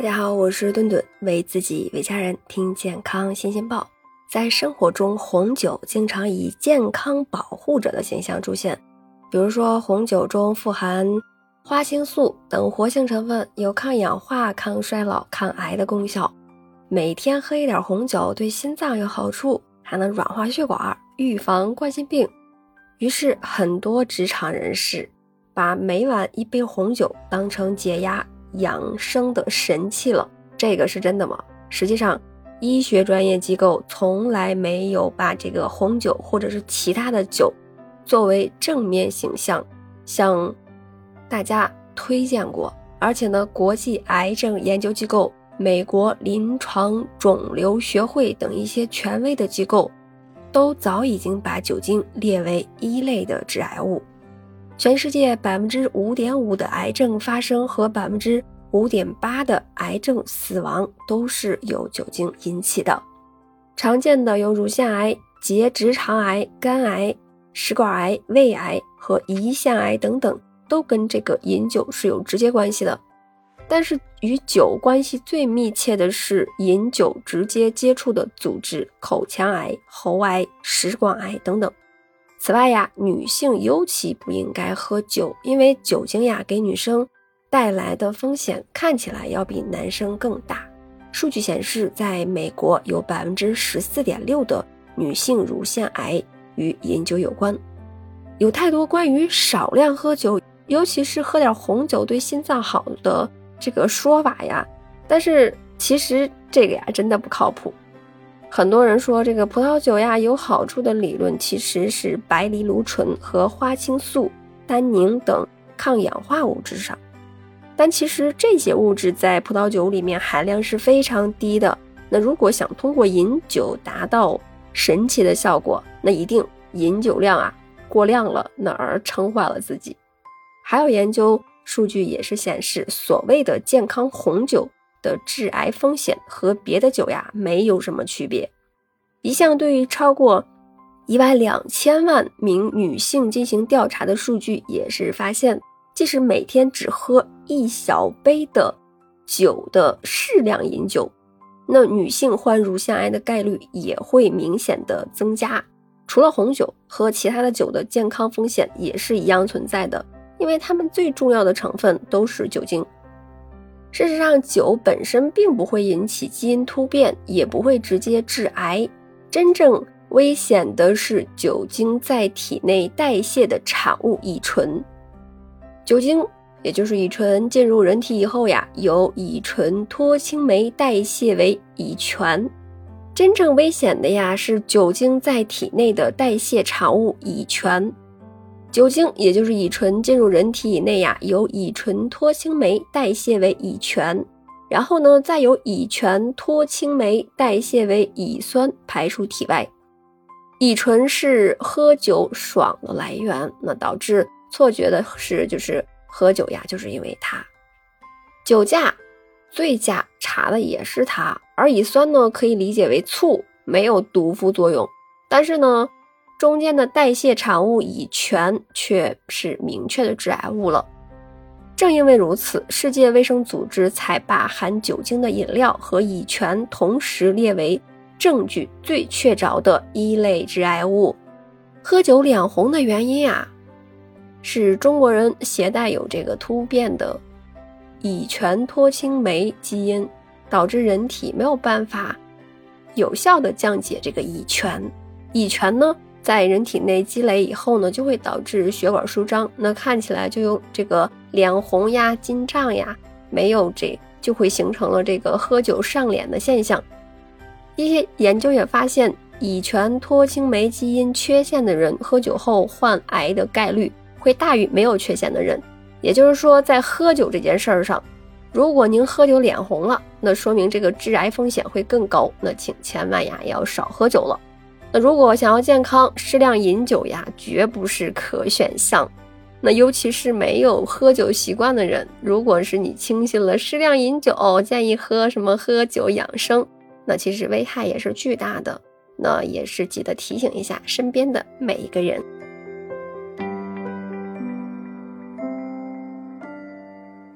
大家好，我是顿顿，为自己为家人听健康新鲜报。在生活中，红酒经常以健康保护者的形象出现，比如说红酒中富含花青素等活性成分，有抗氧化、抗衰老、抗癌的功效。每天喝一点红酒对心脏有好处，还能软化血管，预防冠心病。于是，很多职场人士把每晚一杯红酒当成解压。养生的神器了，这个是真的吗？实际上，医学专业机构从来没有把这个红酒或者是其他的酒作为正面形象向大家推荐过。而且呢，国际癌症研究机构、美国临床肿瘤学会等一些权威的机构，都早已经把酒精列为一类的致癌物。全世界百分之五点五的癌症发生和百分之五点八的癌症死亡都是由酒精引起的。常见的有乳腺癌、结直肠癌、肝癌、食管癌、胃癌和胰腺癌等等，都跟这个饮酒是有直接关系的。但是与酒关系最密切的是饮酒直接接触的组织，口腔癌、喉癌、食管癌等等。此外呀，女性尤其不应该喝酒，因为酒精呀给女生带来的风险看起来要比男生更大。数据显示，在美国有百分之十四点六的女性乳腺癌与饮酒有关。有太多关于少量喝酒，尤其是喝点红酒对心脏好的这个说法呀，但是其实这个呀真的不靠谱。很多人说这个葡萄酒呀有好处的理论，其实是白藜芦醇和花青素、单宁等抗氧化物质上。但其实这些物质在葡萄酒里面含量是非常低的。那如果想通过饮酒达到神奇的效果，那一定饮酒量啊过量了，那而撑坏了自己。还有研究数据也是显示，所谓的健康红酒。的致癌风险和别的酒呀没有什么区别。一项对于超过一万两千万名女性进行调查的数据也是发现，即使每天只喝一小杯的酒的适量饮酒，那女性患乳腺癌的概率也会明显的增加。除了红酒和其他的酒的健康风险也是一样存在的，因为它们最重要的成分都是酒精。事实上，酒本身并不会引起基因突变，也不会直接致癌。真正危险的是酒精在体内代谢的产物乙醇。酒精，也就是乙醇，进入人体以后呀，由乙醇脱氢酶代谢为乙醛。真正危险的呀，是酒精在体内的代谢产物乙醛。酒精也就是乙醇进入人体以内呀，由乙醇脱氢酶代谢为乙醛，然后呢，再由乙醛脱氢酶代谢为乙酸排出体外。乙醇是喝酒爽的来源，那导致错觉的是，就是喝酒呀，就是因为它。酒驾、醉驾查的也是它，而乙酸呢，可以理解为醋，没有毒副作用，但是呢。中间的代谢产物乙醛却是明确的致癌物了。正因为如此，世界卫生组织才把含酒精的饮料和乙醛同时列为证据最确凿的一类致癌物。喝酒脸红的原因啊，是中国人携带有这个突变的乙醛脱氢酶基因，导致人体没有办法有效的降解这个乙醛。乙醛呢？在人体内积累以后呢，就会导致血管舒张，那看起来就有这个脸红呀、筋胀呀，没有这就会形成了这个喝酒上脸的现象。一些研究也发现，乙醛脱氢酶基因缺陷的人喝酒后患癌的概率会大于没有缺陷的人。也就是说，在喝酒这件事儿上，如果您喝酒脸红了，那说明这个致癌风险会更高，那请千万呀要少喝酒了。那如果想要健康，适量饮酒呀，绝不是可选项。那尤其是没有喝酒习惯的人，如果是你轻信了适量饮酒，建议喝什么喝酒养生，那其实危害也是巨大的。那也是记得提醒一下身边的每一个人。